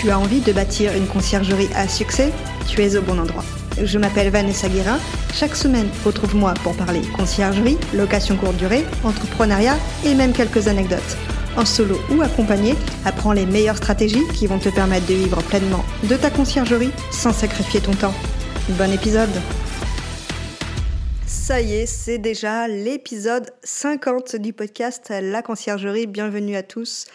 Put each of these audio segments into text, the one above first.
Tu as envie de bâtir une conciergerie à succès Tu es au bon endroit. Je m'appelle Vanessa Guérin. Chaque semaine, retrouve-moi pour parler conciergerie, location courte durée, entrepreneuriat et même quelques anecdotes. En solo ou accompagné, apprends les meilleures stratégies qui vont te permettre de vivre pleinement de ta conciergerie sans sacrifier ton temps. Bon épisode ça y est, c'est déjà l'épisode 50 du podcast La conciergerie. Bienvenue à tous.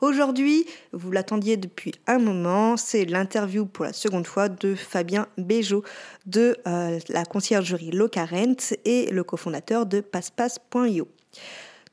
Aujourd'hui, vous l'attendiez depuis un moment, c'est l'interview pour la seconde fois de Fabien Béjot de euh, la conciergerie Locarent et le cofondateur de passepasse.io.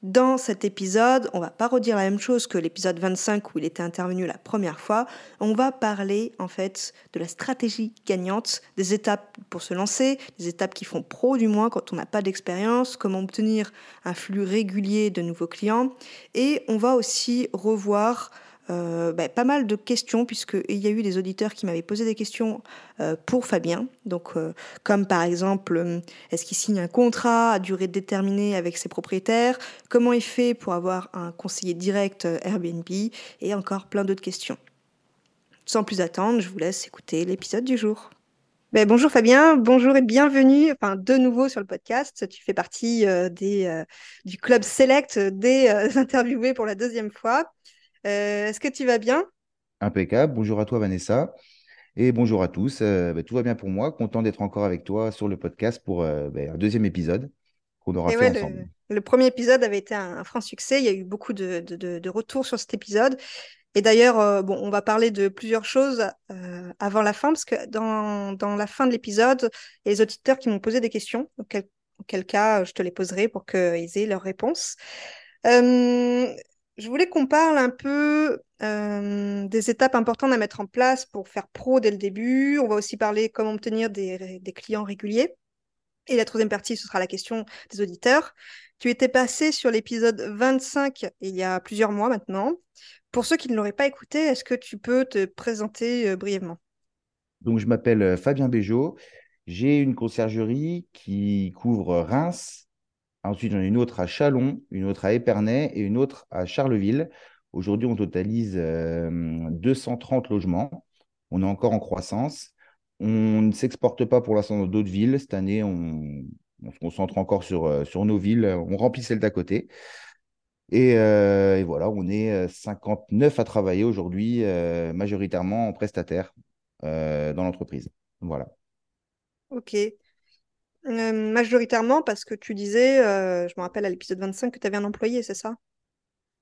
Dans cet épisode, on va pas redire la même chose que l'épisode 25 où il était intervenu la première fois. On va parler en fait de la stratégie gagnante, des étapes pour se lancer, des étapes qui font pro du moins quand on n'a pas d'expérience, comment obtenir un flux régulier de nouveaux clients. Et on va aussi revoir euh, bah, pas mal de questions, puisqu'il y a eu des auditeurs qui m'avaient posé des questions euh, pour Fabien. Donc, euh, comme par exemple, est-ce qu'il signe un contrat à durée déterminée avec ses propriétaires? Comment il fait pour avoir un conseiller direct Airbnb? Et encore plein d'autres questions. Sans plus attendre, je vous laisse écouter l'épisode du jour. Ben, bonjour Fabien, bonjour et bienvenue, enfin de nouveau sur le podcast. Tu fais partie des, du club select des interviewés pour la deuxième fois. Euh, est-ce que tu vas bien? Impeccable. Bonjour à toi, Vanessa. Et bonjour à tous. Euh, bah, tout va bien pour moi. Content d'être encore avec toi sur le podcast pour euh, bah, un deuxième épisode qu'on aura fait ensemble. Le, premier épisode avait été un, franc succès. Il y a eu beaucoup de, retours sur cet épisode. Et d'ailleurs, bon, on va parler de plusieurs choses avant la fin, parce que dans, la fin de l'épisode, il y a les auditeurs qui m'ont posé des questions. Auquel, auquel cas, je te les poserai pour qu'ils aient leurs réponses je voulais qu'on parle un peu euh, des étapes importantes à mettre en place pour faire pro dès le début. On va aussi parler comment obtenir des, clients réguliers. Et la troisième partie, ce sera la question des auditeurs. Tu étais passé sur l'épisode 25 il y a plusieurs mois maintenant. Pour ceux qui ne l'auraient pas écouté, est-ce que tu peux te présenter euh, brièvement? Donc, je m'appelle euh, Fabien Béjot. J'ai une conciergerie qui couvre Reims, Ensuite, j'en ai une autre à Chalon, une autre à Épernay et une autre à Charleville. Aujourd'hui, on totalise 230 euh, logements. On est encore en croissance. On ne s'exporte pas pour l'instant dans d'autres villes. Cette année, on, se concentre encore sur, euh, sur nos villes. On remplit celles d'à côté. Et, euh, et, voilà, on est 59 à travailler aujourd'hui, majoritairement en prestataire dans l'entreprise. Voilà. Ok. Majoritairement parce que tu disais, je me rappelle à l'épisode 25 que tu avais un employé, c'est ça?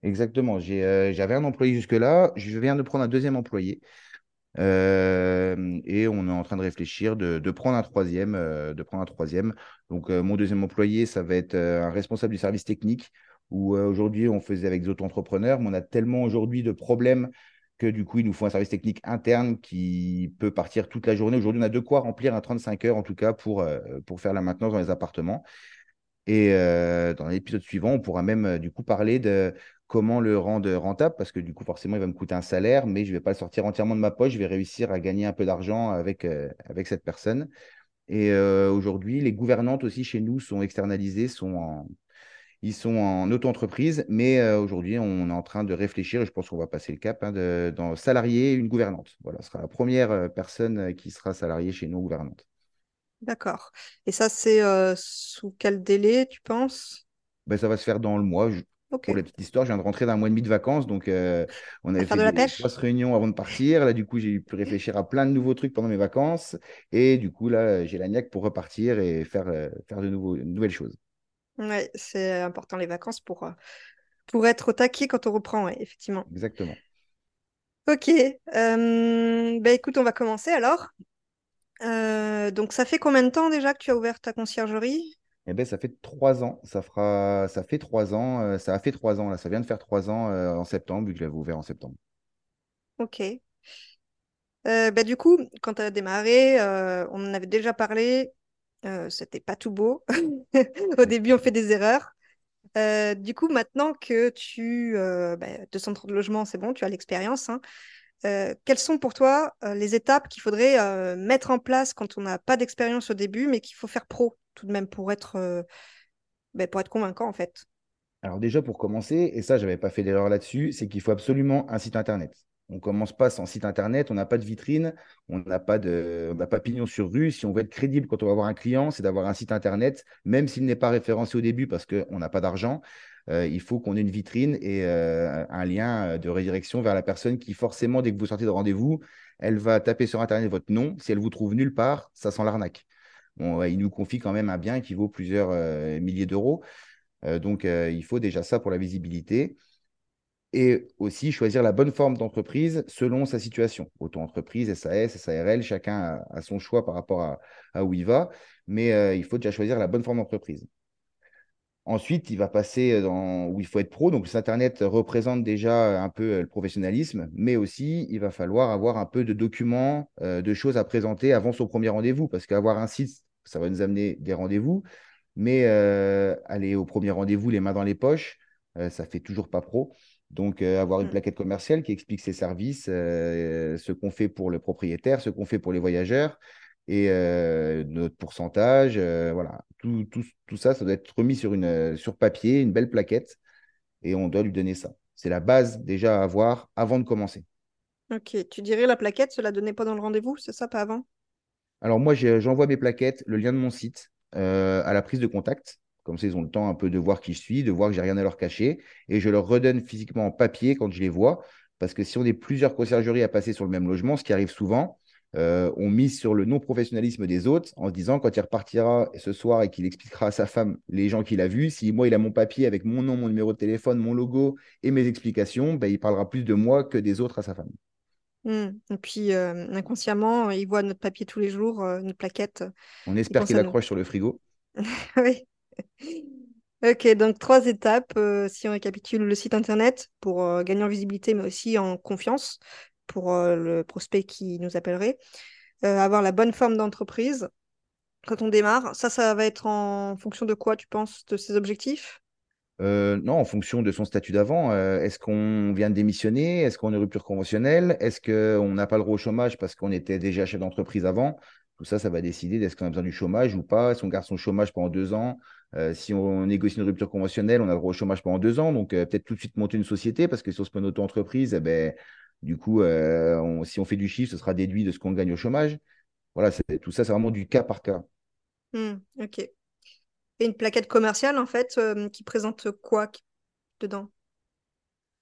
Exactement. J'avais un employé jusque-là. Je viens de prendre un deuxième employé. et on est en train de réfléchir de, prendre un troisième. de prendre un troisième. Donc, mon deuxième employé, ça va être un responsable du service technique où aujourd'hui, on faisait avec des auto-entrepreneurs, mais on a tellement aujourd'hui de problèmes que du coup, il nous faut un service technique interne qui peut partir toute la journée. Aujourd'hui, on a de quoi remplir un 35 heures, en tout cas, pour, euh, pour faire la maintenance dans les appartements. Et euh, dans l'épisode suivant, on pourra même euh, du coup parler de comment le rendre rentable, parce que du coup, forcément, il va me coûter un salaire, mais je ne vais pas le sortir entièrement de ma poche. Je vais réussir à gagner un peu d'argent avec, avec cette personne. Et aujourd'hui, les gouvernantes aussi chez nous sont externalisées, sont en, ils sont en auto-entreprise, mais euh, aujourd'hui, on est en train de réfléchir, et je pense qu'on va passer le cap, hein, salarié une gouvernante. Voilà, ce sera la première euh, personne euh, qui sera salariée chez nous, gouvernante. D'accord. Et ça, c'est sous quel délai, tu penses? Ben, Ça va se faire dans le mois. Pour la petite histoire, je viens de rentrer d'un mois et demi de vacances, donc on avait fait de des grosses réunions avant de partir. Là, du coup, j'ai pu réfléchir à plein de nouveaux trucs pendant mes vacances, et du coup, là, j'ai la niaque pour repartir et faire, faire de, nouveaux, de nouvelles choses. Ouais, c'est important les vacances pour, euh, pour être au taquet quand on reprend, effectivement. Exactement. Ok, euh, bah, écoute, on va commencer alors. Euh, donc, ça fait combien de temps déjà que tu as ouvert ta conciergerie? Eh ben, ça fait trois ans. Ça fera, ça fait trois ans. ça a fait trois ans là. Ça vient de faire trois ans en septembre, vu que je l'avais ouvert en septembre. Ok. Bah, du coup, quand tu as démarré, on en avait déjà parlé, euh, c'était pas tout beau. Au début, on fait des erreurs. Euh, du coup, maintenant que tu... Euh, bah, de logement, c'est bon, tu as l'expérience. hein. Euh, quelles sont pour toi euh, les étapes qu'il faudrait euh, mettre en place quand on n'a pas d'expérience au début, mais qu'il faut faire pro tout de même pour être, euh, bah, pour être convaincant en fait? Alors déjà pour commencer, et ça j'avais pas fait d'erreur là-dessus, c'est qu'il faut absolument un site internet. On commence pas sans site internet, on n'a pas de vitrine, on n'a pas de, pas pignon sur rue. Si on veut être crédible quand on va voir un client, c'est d'avoir un site internet, même s'il n'est pas référencé au début parce qu'on n'a pas d'argent. euh, il faut qu'on ait une vitrine et euh, un lien de redirection vers la personne qui forcément, dès que vous sortez de rendez-vous, elle va taper sur internet votre nom. Si elle vous trouve nulle part, ça sent l'arnaque. Il nous confie quand même un bien qui vaut plusieurs euh, milliers d'euros. Euh, donc, euh, il faut déjà ça pour la visibilité. Et aussi choisir la bonne forme d'entreprise selon sa situation. Auto-entreprise, SAS, SARL, chacun a, son choix par rapport à, où il va. Mais euh, il faut déjà choisir la bonne forme d'entreprise. Ensuite, il va passer dans où il faut être pro. Donc, Internet représente déjà un peu euh, le professionnalisme, mais aussi il va falloir avoir un peu de documents, euh, de choses à présenter avant son premier rendez-vous. Parce qu'avoir un site, ça va nous amener des rendez-vous. Mais aller au premier rendez-vous, les mains dans les poches, ça fait toujours pas pro. Donc, euh, avoir une Mm. plaquette commerciale qui explique ses services, euh, ce qu'on fait pour le propriétaire, ce qu'on fait pour les voyageurs et euh, notre pourcentage. voilà, tout, tout, tout ça, ça doit être remis sur, une, sur papier, une belle plaquette et on doit lui donner ça. C'est la base déjà à avoir avant de commencer. Ok, tu dirais la plaquette, cela donnait pas dans le rendez-vous, c'est ça, pas avant? Alors moi, j'envoie mes plaquettes, le lien de mon site à la prise de contact. Comme ça, ils ont le temps un peu de voir qui je suis, de voir que j'ai rien à leur cacher. Et je leur redonne physiquement en papier quand je les vois. Parce que si on est plusieurs conciergeries à passer sur le même logement, ce qui arrive souvent, euh, on mise sur le non-professionnalisme des autres en se disant quand il repartira ce soir et qu'il expliquera à sa femme les gens qu'il a vus, si moi il a mon papier avec mon nom, mon numéro de téléphone, mon logo et mes explications, ben, il parlera plus de moi que des autres à sa femme. Mm. Et puis, euh, inconsciemment, il voit notre papier tous les jours, euh, notre plaquette, On espère qu'il accroche sur le frigo. Oui. Ok, donc trois étapes. euh, si on récapitule le site internet pour euh, gagner en visibilité, mais aussi en confiance pour euh, le prospect qui nous appellerait. Avoir la bonne forme d'entreprise quand on démarre. Ça, ça va être en fonction de quoi, tu penses, de ses objectifs? Non, en fonction de son statut d'avant. Est-ce qu'on vient de démissionner? Est-ce qu'on est rupture conventionnelle? Est-ce qu'on n'a pas le droit au chômage parce qu'on était déjà chef d'entreprise avant? Tout ça, ça va décider d'est-ce qu'on a besoin du chômage ou pas. Est-ce qu'on garde son chômage pendant deux ans? Euh, si on négocie une rupture conventionnelle, on a le droit au chômage pendant deux ans. Donc, euh, peut-être tout de suite monter une société parce que si on se met en auto-entreprise, eh ben, du coup, euh, on- si on fait du chiffre, ce sera déduit de ce qu'on gagne au chômage. Voilà, tout ça, c'est vraiment du cas par cas. Hmm, ok. Et une plaquette commerciale, en fait, qui présente quoi dedans?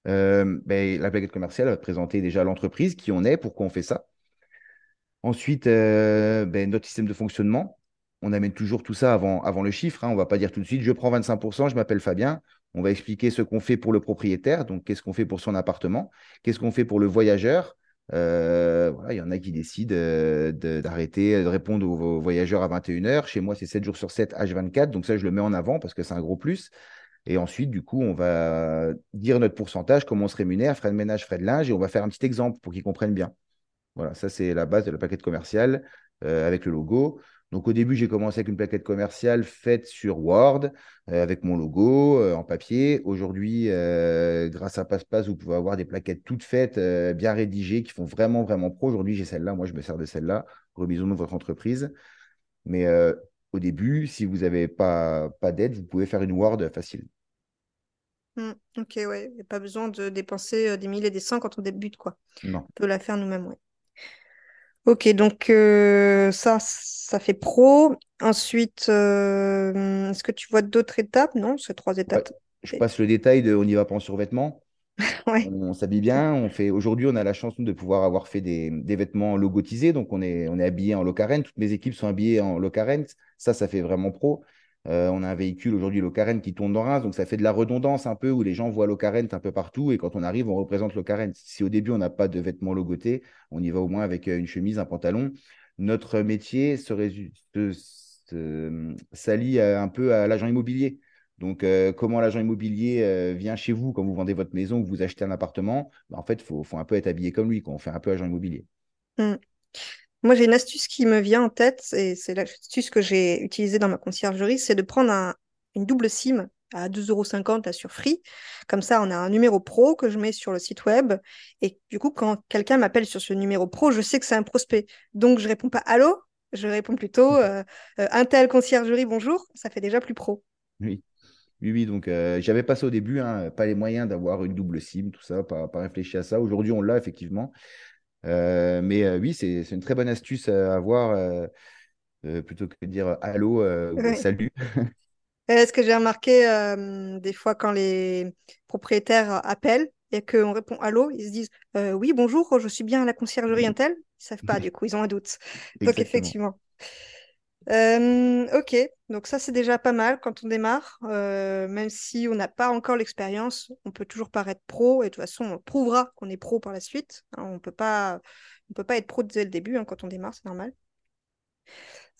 Ben, la plaquette commerciale va présenter déjà l'entreprise, qui on est, pourquoi on fait ça. Ensuite, euh, ben, notre système de fonctionnement. On amène toujours tout ça avant, le chiffre. hein. On ne va pas dire tout de suite, je prends 25%, je m'appelle Fabien. On va expliquer ce qu'on fait pour le propriétaire, donc qu'est-ce qu'on fait pour son appartement, qu'est-ce qu'on fait pour le voyageur? Euh, il y en a qui décident euh, de- d'arrêter de répondre aux, aux voyageurs à 21h. Chez moi, c'est 7 jours sur 7, H24. Donc ça, je le mets en avant parce que c'est un gros plus. Et ensuite, du coup, on va dire notre pourcentage, comment on se rémunère, frais de ménage, frais de linge, et on va faire un petit exemple pour qu'ils comprennent bien. Voilà, ça c'est la base de la plaquette commerciale euh, avec le logo. Donc au début, j'ai commencé avec une plaquette commerciale faite sur Word euh, avec mon logo euh, en papier. Aujourd'hui, grâce à PassePass, vous pouvez avoir des plaquettes toutes faites, bien rédigées, qui font vraiment, vraiment pro. Aujourd'hui, j'ai celle-là. Moi, je me sers de celle-là. De votre entreprise. Mais au début, si vous n'avez pas, pas d'aide, vous pouvez faire une Word facile. Hmm, ok, ouais. Il n'y a pas besoin de dépenser des milliers et des cents quand on débute, quoi. Non. On peut la faire nous-mêmes, ouais. Ok, donc euh, ça, ça fait pro. Ensuite, euh, est-ce que tu vois d'autres étapes? Non, c'est trois Ouais, étapes. je passe le détail de on n'y va pas en survêtement. Ouais. On s'habille bien. On fait... Aujourd'hui, on a la chance nous, de pouvoir avoir fait des, des vêtements logotisés. Donc, on est, on est habillé en Locaren. Toutes mes équipes sont habillées en Locaren. Ça, ça fait vraiment pro. Euh, on a un véhicule aujourd'hui Locaren qui tourne dans Reims. Donc, ça fait de la redondance un peu où les gens voient Locaren un peu partout. Et quand on arrive, on représente Locaren. Si au début, on n'a pas de vêtements logotés, on y va au moins avec euh, une chemise, un pantalon. Notre métier se- s'allie euh, un peu à l'agent immobilier. Donc, euh, comment l'agent immobilier euh, vient chez vous quand vous vendez votre maison, que vous achetez un appartement, bah, en fait, il faut, un peu être habillé comme lui, quand on fait un peu agent immobilier. Mmh. Moi, j'ai une astuce qui me vient en tête, et c'est l'astuce que j'ai utilisée dans ma conciergerie, c'est de prendre une double SIM à 2,50 euros sur Free. Comme ça, on a un numéro pro que je mets sur le site web. Et du coup, quand quelqu'un m'appelle sur ce numéro pro, je sais que c'est un prospect. Donc, je réponds pas allô, je réponds plutôt euh, euh, un tel conciergerie, bonjour. Ça fait déjà plus pro. Oui. Oui, oui, donc euh, j'avais passé au début, hein, pas les moyens d'avoir une double SIM, tout ça, pas, pas réfléchi à ça. Aujourd'hui, on l'a effectivement. Euh, mais euh, oui, c'est une très bonne astuce à avoir plutôt que de dire allô ou salut. Est-ce que j'ai remarqué des fois quand les propriétaires appellent et qu'on répond allô, ils se disent oui, bonjour, je suis bien à la conciergerie Intel. Ils savent pas, du coup, ils ont un doute. Donc, effectivement. Euh, ok, donc ça c'est déjà pas mal quand on démarre. Euh, même si on n'a pas encore l'expérience, on peut toujours paraître pro et de toute façon on prouvera qu'on est pro par la suite. Hein, on peut pas, on peut pas être pro dès le début hein, quand on démarre, c'est normal.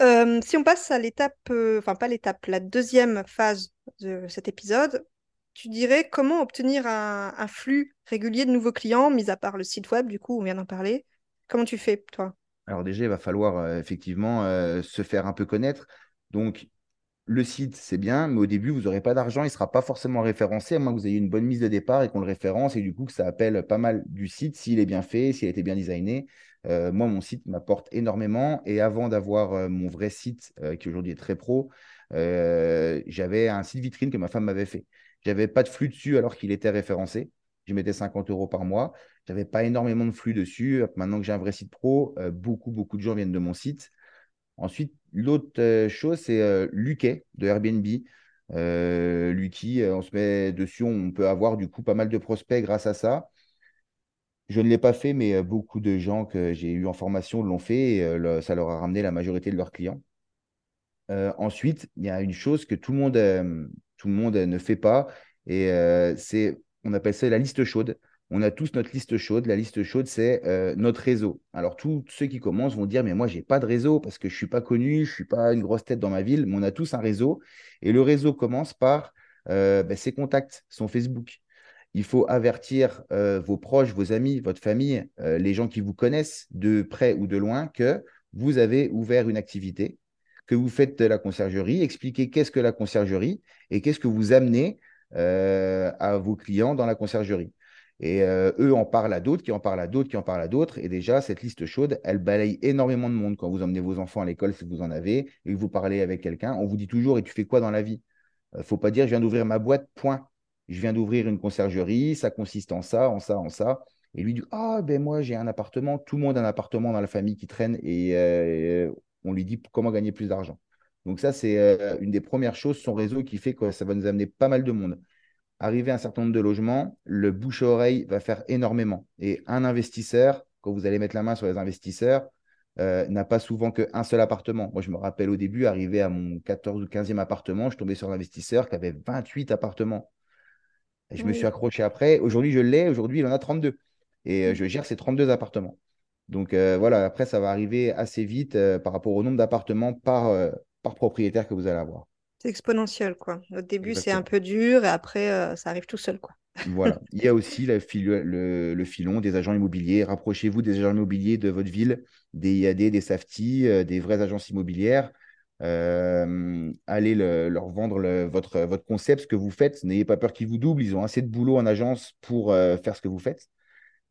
Euh, si on passe à l'étape, enfin pas l'étape, la deuxième phase de cet épisode, tu dirais comment obtenir un, un flux régulier de nouveaux clients, mis à part le site web, du coup on vient d'en parler. Comment tu fais toi? Alors déjà, il va falloir euh, effectivement euh, se faire un peu connaître. Donc, le site, c'est bien, mais au début, vous n'aurez pas d'argent, il ne sera pas forcément référencé, à moins que vous ayez une bonne mise de départ et qu'on le référence, et du coup, que ça appelle pas mal du site, s'il est bien fait, s'il a été bien designé. Euh, moi, mon site m'apporte énormément, et avant d'avoir mon vrai site, qui aujourd'hui est très pro, j'avais un site vitrine que ma femme m'avait fait. J'avais pas de flux dessus alors qu'il était référencé. Je mettais 50 euros par mois. Je n'avais pas énormément de flux dessus. Maintenant que j'ai un vrai site pro, euh, beaucoup, beaucoup de gens viennent de mon site. Ensuite, l'autre euh, chose, c'est euh, de Airbnb. Lucky, on se met dessus, on peut avoir du coup pas mal de prospects grâce à ça. Je ne l'ai pas fait, mais beaucoup de gens que j'ai eu en formation l'ont fait et ça leur a ramené la majorité de leurs clients. ensuite, il y a une chose que tout le monde, tout le monde ne fait pas et c'est on appelle ça la liste chaude. On a tous notre liste chaude. La liste chaude, c'est euh, notre réseau. Alors, tous ceux qui commencent vont dire, mais moi, je n'ai pas de réseau parce que je ne suis pas connu, je ne suis pas une grosse tête dans ma ville, mais on a tous un réseau. Et le réseau commence par euh, ben, ses contacts, son Facebook. Il faut avertir euh, vos proches, vos amis, votre famille, les gens qui vous connaissent de près ou de loin que vous avez ouvert une activité, que vous faites de la conciergerie, expliquer qu'est-ce que la conciergerie et qu'est-ce que vous amenez à vos clients dans la conciergerie. Et euh, eux en parlent à d'autres, qui en parlent à d'autres, qui en parlent à d'autres. Et déjà, cette liste chaude, elle balaye énormément de monde quand vous emmenez vos enfants à l'école, si vous en avez, et que vous parlez avec quelqu'un. On vous dit toujours, et tu fais quoi dans la vie? Euh, Faut pas dire, je viens d'ouvrir ma boîte, point. Je viens d'ouvrir une conciergerie, ça consiste en ça, en ça, en ça. Et lui dit, ah ben moi j'ai un appartement, tout le monde a un appartement dans la famille qui traîne, et on lui dit comment gagner plus d'argent. Donc ça, c'est euh, une des premières choses, son réseau qui fait que ça va nous amener pas mal de monde. Arriver à un certain nombre de logements, le bouche-oreille va faire énormément. Et un investisseur, quand vous allez mettre la main sur les investisseurs, euh, n'a pas souvent qu'un seul appartement. Moi, je me rappelle au début, arrivé à mon 14 ou 15e appartement, je tombais sur un investisseur qui avait 28 appartements. Et je me suis accroché après. Aujourd'hui, je l'ai. Aujourd'hui, il en a 32. Et euh, je gère ces 32 appartements. Donc voilà, après, ça va arriver assez vite par rapport au nombre d'appartements par, par propriétaire que vous allez avoir. C'est exponentiel, quoi. Au début, c'est un peu dur et après, euh, ça arrive tout seul, quoi. voilà. Il y a aussi le, filon des agents immobiliers. Rapprochez-vous des agents immobiliers de votre ville, des IAD, des SAFTI, euh, des vraies agences immobilières. Euh, allez leur vendre votre, votre concept, ce que vous faites. N'ayez pas peur qu'ils vous doublent. Ils ont assez de boulot en agence pour faire ce que vous faites.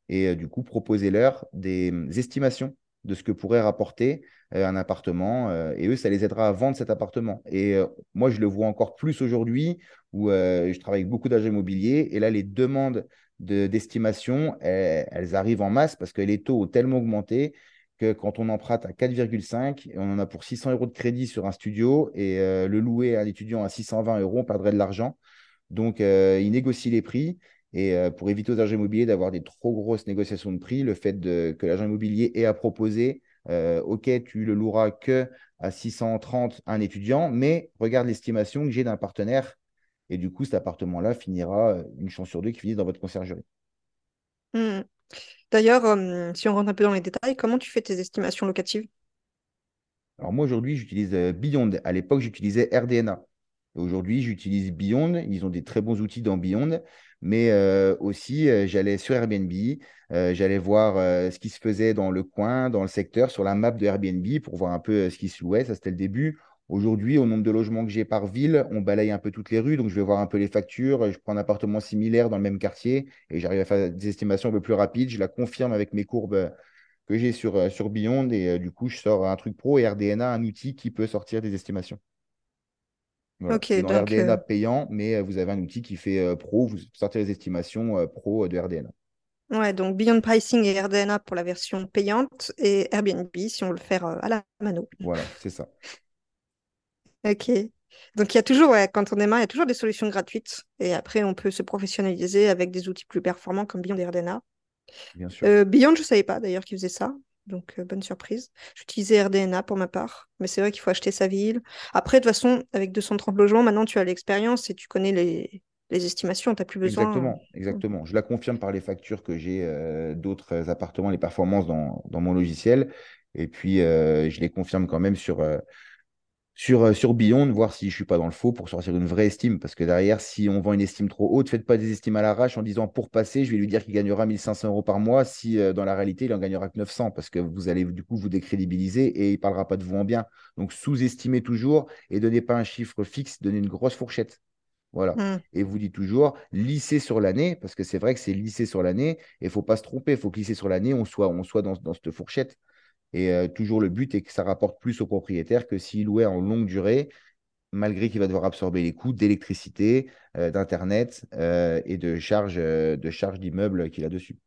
Et du coup, proposez-leur des estimations de ce que pourrait rapporter euh, un appartement. Euh, et eux, ça les aidera à vendre cet appartement. Et euh, moi, je le vois encore plus aujourd'hui où je travaille avec beaucoup d'agents immobiliers. Et là, les demandes d'estimation, elles, arrivent en masse parce que les taux ont tellement augmenté que quand on emprunte à 4,5, on en a pour 600 euros de crédit sur un studio et le louer à un étudiant à 620 euros, on perdrait de l'argent. Donc, ils négocient les prix. Et pour éviter aux agents immobiliers d'avoir des trop grosses négociations de prix, le fait que l'agent immobilier ait à proposer euh, OK, tu le loueras que à 630 un étudiant, mais regarde l'estimation que j'ai d'un partenaire. Et du coup, cet appartement-là finira euh, une chance sur deux qui finisse dans votre conciergerie. Hmm. D'ailleurs, euh, si on rentre un peu dans les détails, comment tu fais tes estimations locatives? Alors moi, aujourd'hui, j'utilise Beyond. À l'époque, j'utilisais RDNA. Aujourd'hui, j'utilise Beyond. Ils ont des très bons outils dans Beyond. Mais euh, aussi, euh, j'allais sur Airbnb, euh, j'allais voir ce qui se faisait dans le coin, dans le secteur, sur la map de Airbnb pour voir un peu ce qui se louait. Ça, c'était le début. Aujourd'hui, au nombre de logements que j'ai par ville, on balaye un peu toutes les rues. Donc, je vais voir un peu les factures. Je prends un appartement similaire dans le même quartier et j'arrive à faire des estimations un peu plus rapides. Je la confirme avec mes courbes que j'ai sur, sur Beyond. Et du coup, je sors un truc pro et RDNA, un outil qui peut sortir des estimations. Ok, dans donc, RDNA euh, payant, mais euh, vous avez un outil qui fait euh, pro, vous sortez les estimations pro de RDNA. ouais, donc Beyond Pricing et RDNA pour la version payante et Airbnb si on veut le faire à la mano. Voilà, c'est ça, Ok. Donc il y a toujours, ouais, quand on démarre, il y a toujours des solutions gratuites et après on peut se professionnaliser avec des outils plus performants comme Beyond et RDNA. bien sûr. Euh, Beyond, je ne savais pas d'ailleurs qu'ils faisaient ça. Donc, euh, bonne surprise. J'utilisais RDNA pour ma part, mais c'est vrai qu'il faut acheter sa ville. Après, de toute façon, avec 230 logements, maintenant tu as l'expérience et tu connais les, les estimations. Tu n'as plus besoin. Exactement, exactement. Je la confirme par les factures que j'ai euh, d'autres appartements, les performances dans, dans mon logiciel. Et puis, euh, je les confirme quand même sur, euh, sur, euh, sur Beyond, voir si je ne suis pas dans le faux pour sortir une vraie estime. Parce que derrière, si on vend une estime trop haute, faites pas des estimes à l'arrache en disant pour passer, je vais lui dire qu'il gagnera 1500 euros par mois si euh, dans la réalité, il en gagnera que 900 parce que vous allez du coup vous décrédibiliser et il ne parlera pas de vous en bien. Donc sous-estimez toujours et donnez pas un chiffre fixe, donnez une grosse fourchette. Voilà. Hmm. Et vous dites toujours lisser sur l'année, parce que c'est vrai que c'est lisser sur l'année, et il ne faut pas se tromper, il faut que lisser sur l'année, on soit, on soit dans, dans cette fourchette. Et euh, toujours le but est que ça rapporte plus au propriétaire que s'il louait en longue durée, malgré qu'il va devoir absorber les coûts d'électricité, euh, d'Internet euh, et de charges euh, de charges d'immeuble qu'il a dessus.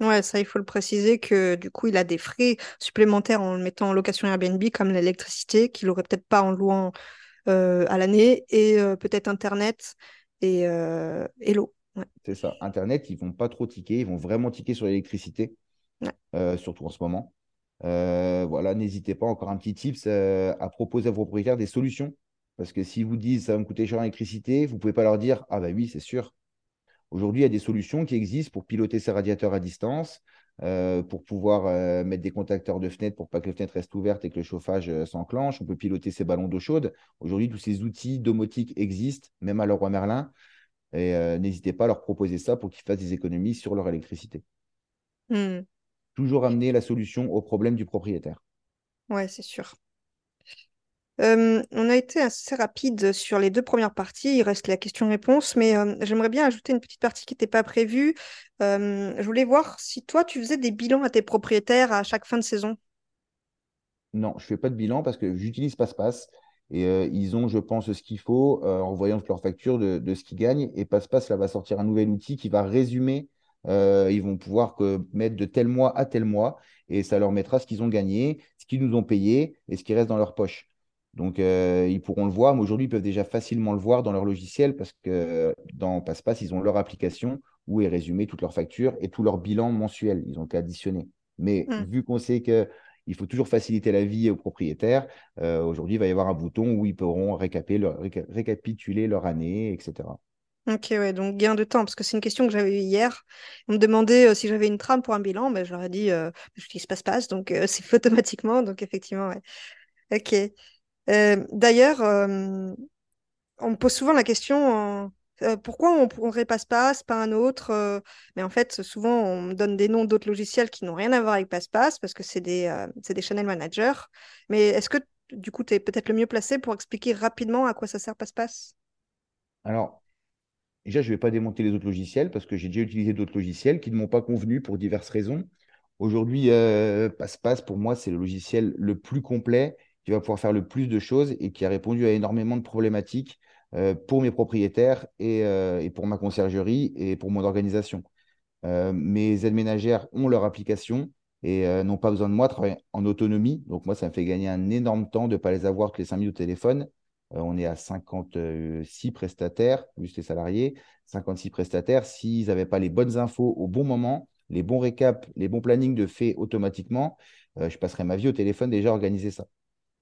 Ouais, ça, il faut le préciser que du coup, il a des frais supplémentaires en le mettant en location Airbnb, comme l'électricité, qu'il n'aurait peut-être pas en louant à l'année, et peut-être Internet et, et l'eau. Ouais. C'est ça. Internet, ils vont pas trop tiquer, ils vont vraiment tiquer sur l'électricité, Ouais. surtout en ce moment. Euh, voilà, n'hésitez pas, encore un petit tips, euh, à proposer à vos propriétaires des solutions. Parce que s'ils vous disent ça va me coûter cher l'électricité, vous ne pouvez pas leur dire Ah, bah oui, c'est sûr. Aujourd'hui, il y a des solutions qui existent pour piloter ces radiateurs à distance, euh, pour pouvoir mettre des contacteurs de fenêtres pour pas que les fenêtres restent ouvertes et que le chauffage s'enclenche. On peut piloter ces ballons d'eau chaude. Aujourd'hui, tous ces outils domotiques existent, même à Leroy Merlin. Et n'hésitez pas à leur proposer ça pour qu'ils fassent des économies sur leur électricité. Hmm. Toujours amener la solution au problème du propriétaire. Ouais, c'est sûr. Euh, on a été assez rapide sur les deux premières parties. Il reste la question-réponse, mais euh, j'aimerais bien ajouter une petite partie qui n'était pas prévue. Euh, je voulais voir si toi, tu faisais des bilans à tes propriétaires à chaque fin de saison. Non, je ne fais pas de bilan parce que j'utilise PassePass et ils ont, je pense, ce qu'il faut en voyant leur facture de, de ce qu'ils gagnent. Et PassePass, là, va sortir un nouvel outil qui va résumer. Euh, ils vont pouvoir que, mettre de tel mois à tel mois et ça leur mettra ce qu'ils ont gagné, ce qu'ils nous ont payé et ce qui reste dans leur poche. Donc, euh, ils pourront le voir, mais aujourd'hui, ils peuvent déjà facilement le voir dans leur logiciel parce que dans PassePass, ils ont leur application où est résumé toute leur facture et tout leur bilan mensuel. Ils ont qu'à additionner. Mais Hmm. vu qu'on sait que il faut toujours faciliter la vie aux propriétaires. Euh, aujourd'hui, il va y avoir un bouton où ils pourront récaper leur- réca- récapituler leur année, etc. Ok, ouais, donc gain de temps, parce que c'est une question que j'avais eue hier. On me demandait euh, si j'avais une trame pour un bilan, ben, je leur ai dit euh, j'utilise passe-passe, donc euh, c'est fait automatiquement, donc effectivement, ouais. Ok. Euh, d'ailleurs, on me pose souvent la question pourquoi on prendrait passe-passe, pas un autre Mais en fait, souvent, on me donne des noms d'autres logiciels qui n'ont rien à voir avec passe-passe parce que c'est des, des channel managers. Mais est-ce que du coup, tu es peut-être le mieux placé pour expliquer rapidement à quoi ça sert passe-passe? Alors, déjà, je ne vais pas démonter les autres logiciels parce que j'ai déjà utilisé d'autres logiciels qui ne m'ont pas convenu pour diverses raisons. Aujourd'hui, euh, pour moi, c'est le logiciel le plus complet qui va pouvoir faire le plus de choses et qui a répondu à énormément de problématiques euh, pour mes propriétaires et, euh, et pour ma conciergerie et pour mon organisation. Euh, mes aides ménagères ont leur application et n'ont pas besoin de moi, travaillent en autonomie. Donc moi, ça me fait gagner un énorme temps de ne pas les avoir que les 5 minutes au téléphone. Euh, on est à 56 prestataires, plus les salariés, 56 prestataires. S'ils n'avaient pas les bonnes infos au bon moment, les bons récaps, les bons plannings de fait automatiquement, euh, je passerais ma vie au téléphone déjà à organiser ça.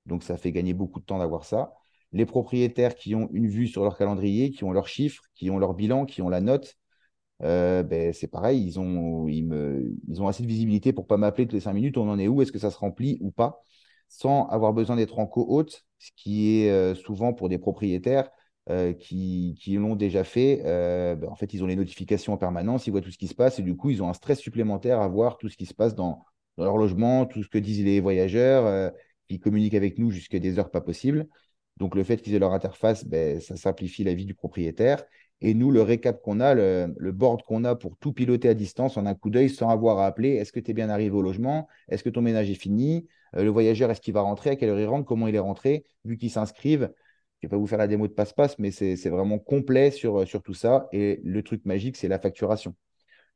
Donc ça fait gagner beaucoup de temps d'avoir ça. Les propriétaires qui ont une vue sur leur calendrier, qui ont leurs chiffres, qui ont leur bilan, qui ont la note, euh, ben, c'est pareil, ils ont, assez de visibilité pour pas m'appeler toutes les cinq minutes, on en est où, est-ce que ça se remplit ou pas, sans avoir besoin d'être en co-hôte, ce qui est euh, souvent pour des propriétaires qui, qui l'ont déjà fait, ben, en fait, ils ont les notifications en permanence, ils voient tout ce qui se passe et du coup, ils ont un stress supplémentaire à voir tout ce qui se passe dans, dans leur logement, tout ce que disent les voyageurs, qui communiquent avec nous jusqu'à des heures pas possibles. Donc, le fait qu'ils aient leur interface, ben, ça simplifie la vie du propriétaire. Et nous, le récap qu'on a, le, board qu'on a pour tout piloter à distance en un coup d'œil sans avoir à appeler, est-ce que tu es bien arrivé au logement? Est-ce que ton ménage est fini? Euh, Le voyageur, est-ce qu'il va rentrer? À quelle heure il rentre? Comment il est rentré? Vu qu'ils s'inscrivent, je ne vais pas vous faire la démo de passe-passe, mais c'est vraiment complet sur, sur tout ça. Et le truc magique, c'est la facturation.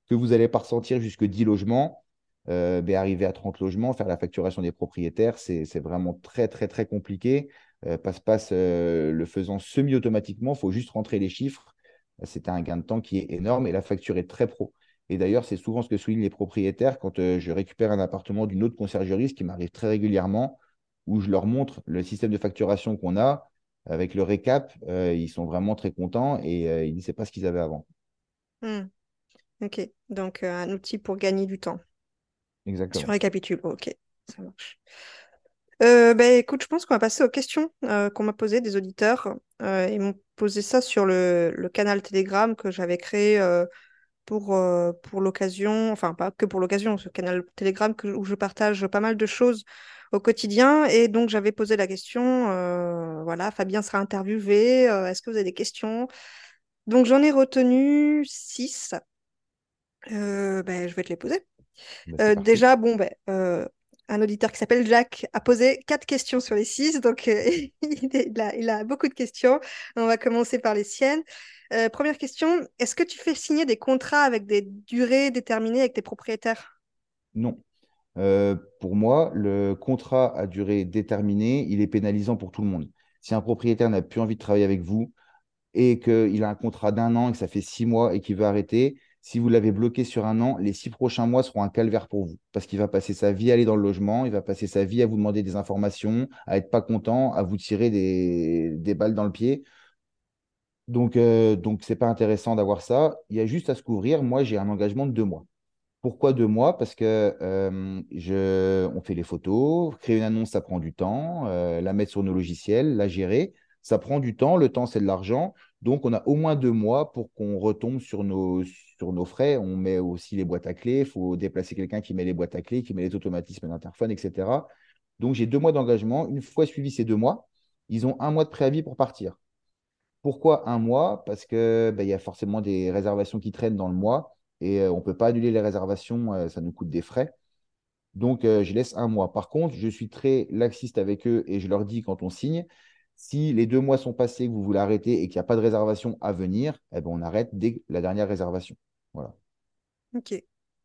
Que vous n'allez pas ressentir jusque 10 logements, euh, ben, arriver à 30 logements, faire la facturation des propriétaires, c'est vraiment très, très, très compliqué. Euh, passe-passe le faisant semi-automatiquement, il faut juste rentrer les chiffres c'était un gain de temps qui est énorme et la facture est très pro. Et d'ailleurs, c'est souvent ce que soulignent les propriétaires quand euh, je récupère un appartement d'une autre conciergerie, ce qui m'arrive très régulièrement, où je leur montre le système de facturation qu'on a avec le récap. Euh, ils sont vraiment très contents et euh, ils ne sait pas ce qu'ils avaient avant. Hmm. Ok, donc un outil pour gagner du temps. Exactement. Sur récapitule, ok, ça marche. Euh, ben, écoute, je pense qu'on va passer aux questions euh, qu'on m'a posées des auditeurs. Euh, ils m'ont posé ça sur le, canal Telegram que j'avais créé pour, pour l'occasion, enfin pas que pour l'occasion, ce canal Telegram où je partage pas mal de choses au quotidien. Et donc j'avais posé la question, voilà, Fabien sera interviewé, est-ce que vous avez des questions? Donc j'en ai retenu six. ben, je vais te les poser. Ben, déjà, bon, ben, un auditeur qui s'appelle Jacques a posé quatre questions sur les six, donc euh, il, a, beaucoup de questions. On va commencer par les siennes. Euh, première question, est-ce que tu fais signer des contrats avec des durées déterminées avec tes propriétaires? Non. Euh, pour moi, le contrat à durée déterminée, il est pénalisant pour tout le monde. Si un propriétaire n'a plus envie de travailler avec vous et qu'il a un contrat d'un an et que ça fait six mois et qu'il veut arrêter, si vous l'avez bloqué sur un an, les six prochains mois seront un calvaire pour vous parce qu'il va passer sa vie à aller dans le logement, il va passer sa vie à vous demander des informations, à être pas content, à vous tirer des, balles dans le pied. Donc, euh, donc c'est pas intéressant d'avoir ça. Il y a juste à se couvrir. Moi, j'ai un engagement de deux mois. Pourquoi deux mois? Parce que euh, je, on fait les photos, créer une annonce, ça prend du temps, euh, la mettre sur nos logiciels, la gérer, ça prend du temps. Le temps, c'est de l'argent. Donc, on a au moins deux mois pour qu'on retombe sur nos, nos frais. On met aussi les boîtes à clés. Il faut déplacer quelqu'un qui met les boîtes à clés, qui met les automatismes d'interphone, etc. Donc, j'ai deux mois d'engagement. Une fois suivi ces deux mois, ils ont un mois de préavis pour partir. Pourquoi un mois? Parce qu'il ben, y a forcément des réservations qui traînent dans le mois et euh, on ne peut pas annuler les réservations, euh, ça nous coûte des frais. Donc, euh, je laisse un mois. Par contre, je suis très laxiste avec eux et je leur dis quand on signe, si les deux mois sont passés, que vous voulez arrêter et qu'il n'y a pas de réservation à venir, eh ben, on arrête dès la dernière réservation. Voilà. Ok.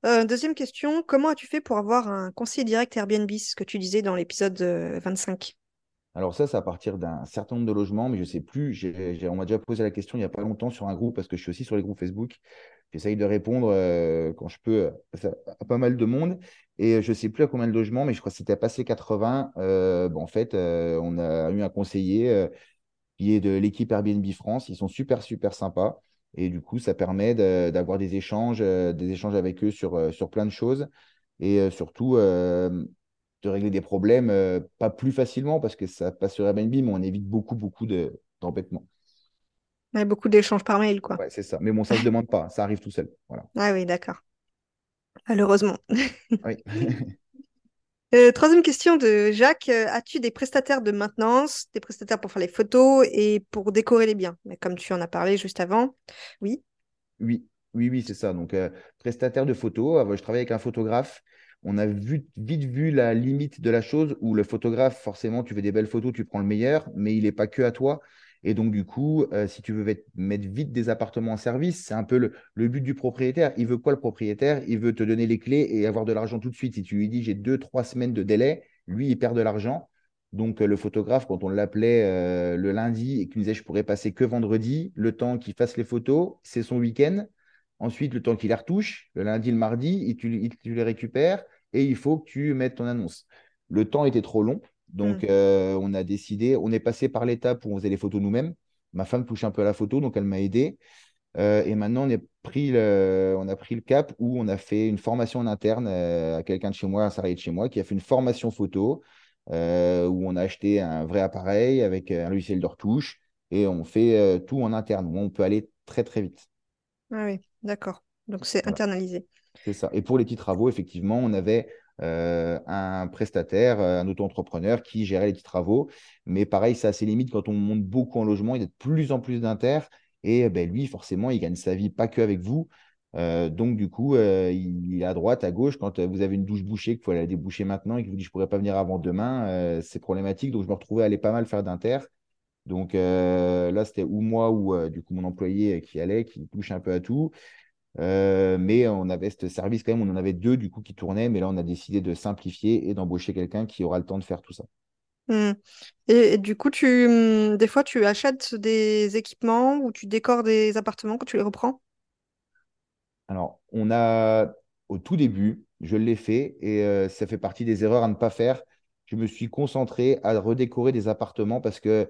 Euh, deuxième question, comment as-tu fait pour avoir un conseiller direct Airbnb, ce que tu disais dans l'épisode 25 euh, Alors ça, c'est à partir d'un certain nombre de logements, mais je ne sais plus. on m'a déjà posé la question il n'y a pas longtemps sur un groupe, parce que je suis aussi sur les groupes Facebook. J'essaye de répondre euh, quand je peux à, pas mal de monde. Et je ne sais plus à combien de logements, mais je crois que c'était passé 80. bon, en fait, on a eu un conseiller qui est de l'équipe Airbnb France. Ils sont super, super sympas. Et du coup, ça permet d'avoir des échanges, euh, des échanges avec eux sur, euh, sur plein de choses et euh, surtout de régler des problèmes, pas plus facilement parce que ça passe sur Airbnb, mais on évite beaucoup, beaucoup d'embêtements. De, beaucoup d'échanges par mail, quoi. Ouais, c'est ça. Mais bon, ça ne se demande pas, ça arrive tout seul. Voilà. Ah oui, d'accord. Malheureusement. oui. Euh, troisième question de Jacques. Euh, as-tu des prestataires de maintenance, des prestataires pour faire les photos et pour décorer les biens? Comme tu en as parlé juste avant, oui. Oui, oui, oui, c'est ça. Donc, euh, prestataire de photos. je travaille avec un photographe. On a vite vu la limite de la chose où le photographe, forcément, tu veux des belles photos, tu prends le meilleur, mais il n'est pas que à toi. Et donc, du coup, euh, si tu veux mettre vite des appartements en service, c'est un peu le, but du propriétaire. Il veut quoi le propriétaire? Il veut te donner les clés et avoir de l'argent tout de suite. Si tu lui dis j'ai deux, trois semaines de délai, lui, il perd de l'argent. Donc, euh, le photographe, quand on l'appelait euh, le lundi et qu'il nous disait je pourrais passer que vendredi, le temps qu'il fasse les photos, c'est son week-end. Ensuite, le temps qu'il les retouche, le lundi, le mardi, tu, tu les récupères et il faut que tu mettes ton annonce. Le temps était trop long. Donc, mm. euh, on a décidé, on est passé par l'étape où on faisait les photos nous-mêmes. Ma femme touche un peu à la photo, donc elle m'a aidé. Euh, et maintenant, on, pris le, on a pris le cap où on a fait une formation en interne euh, à quelqu'un de chez moi, un salarié de chez moi, qui a fait une formation photo où on a acheté un vrai appareil avec un logiciel de retouche. et on fait tout en interne. on peut aller très, très vite. Ah oui, d'accord. Donc, c'est internalisé. C'est ça. Et pour les petits travaux, effectivement, on avait euh, un prestataire, euh, un auto-entrepreneur qui gérait les petits travaux. Mais pareil, c'est assez limite quand on monte beaucoup en logement, il y a de plus en plus d'inter. Et ben, lui, forcément, il gagne sa vie pas que avec vous. Euh, donc, du coup, il est à droite, à gauche. Quand vous avez une douche bouchée, qu'il faut la déboucher maintenant et qu'il vous dit je pourrais pas venir avant demain, c'est problématique. Donc, je me retrouvais à aller pas mal faire d'inter. Donc là, c'était ou moi ou du coup mon employé qui allait, qui touche un peu à tout. Euh, mais on avait ce service quand même, on en avait deux du coup qui tournaient, mais là on a décidé de simplifier et d'embaucher quelqu'un qui aura le temps de faire tout ça. Hmm. Et, du coup, tu, hmm, des fois, tu achètes des équipements ou tu décores des appartements quand tu les reprends? Alors, on a au tout début, je l'ai fait et euh, ça fait partie des erreurs à ne pas faire. Je me suis concentré à redécorer des appartements parce que